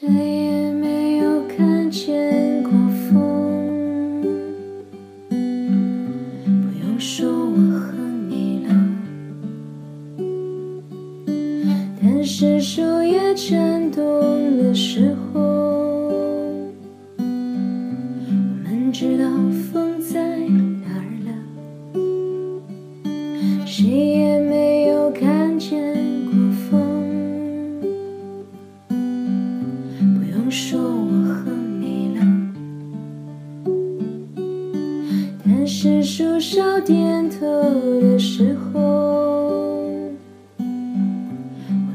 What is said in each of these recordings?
谁也没有看见过风，不用说我和你了。但是树叶颤动的时候，说我和你了，但是树梢点头的时候，我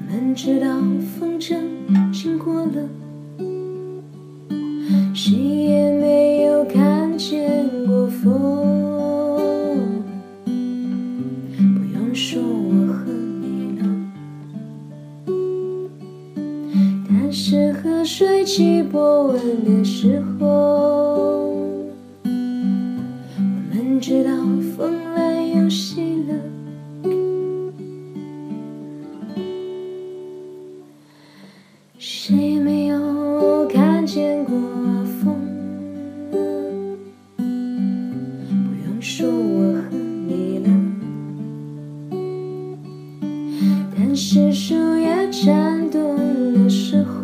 们知道风筝经过了。谁也没有看见过风，是河水起波纹的时候，我们知道风来又息了。谁没有看见过风，不用说我和你了。但是树叶颤动的时候，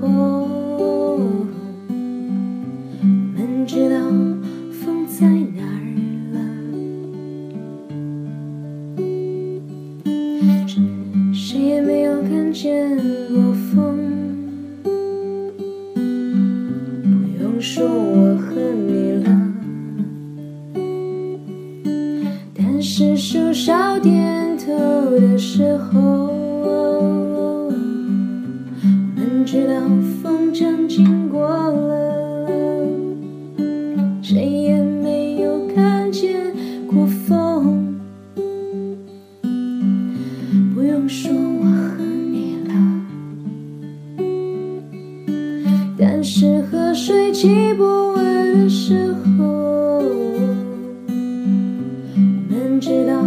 见过风，不用说我和你了。但是树梢点头的时候，我们知道风筝经过了。谁也没有看见过风，是河水起波纹的时候，我们知道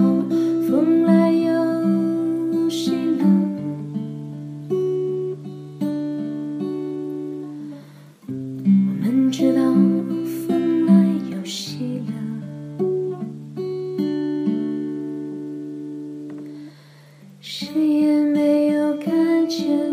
风来又西了。我们知道风来又西了，谁也没有看见。